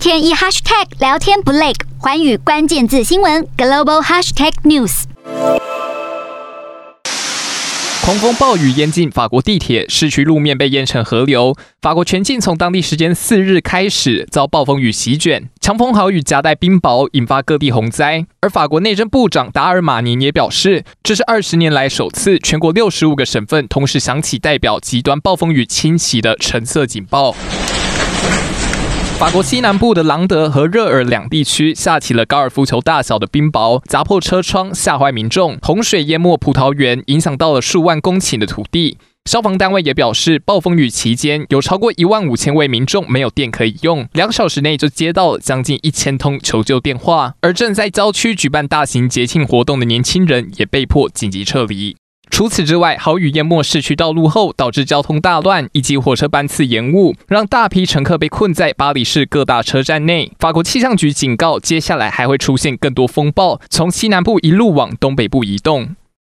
天一 hashtag 聊天不累，寰宇关键字新闻 global hashtag news。狂风暴雨淹进法国地铁，市区路面被淹成河流。法国全境从当地时间四日开始遭暴风雨席卷，强风豪雨夹带冰雹，引发各地洪灾。而法国内政部长达尔马尼也表示，这是二十年来首次全国六十五个省份同时响起代表极端暴风雨侵袭的橙色警报。法国西南部的朗德和热尔两地区下起了高尔夫球大小的冰雹，砸破车窗，吓坏民众。洪水淹没葡萄园，影响到了数万公顷的土地。消防单位也表示，暴风雨期间有超过一万五千位民众没有电可以用，两小时内就接到了将近一千通求救电话。而正在郊区举办大型节庆活动的年轻人也被迫紧急撤离。除此之外，豪雨淹没市区道路后，导致交通大乱，以及火车班次延误，让大批乘客被困在巴黎市各大车站内。法国气象局警告，接下来还会出现更多风暴，从西南部一路往东北部移动。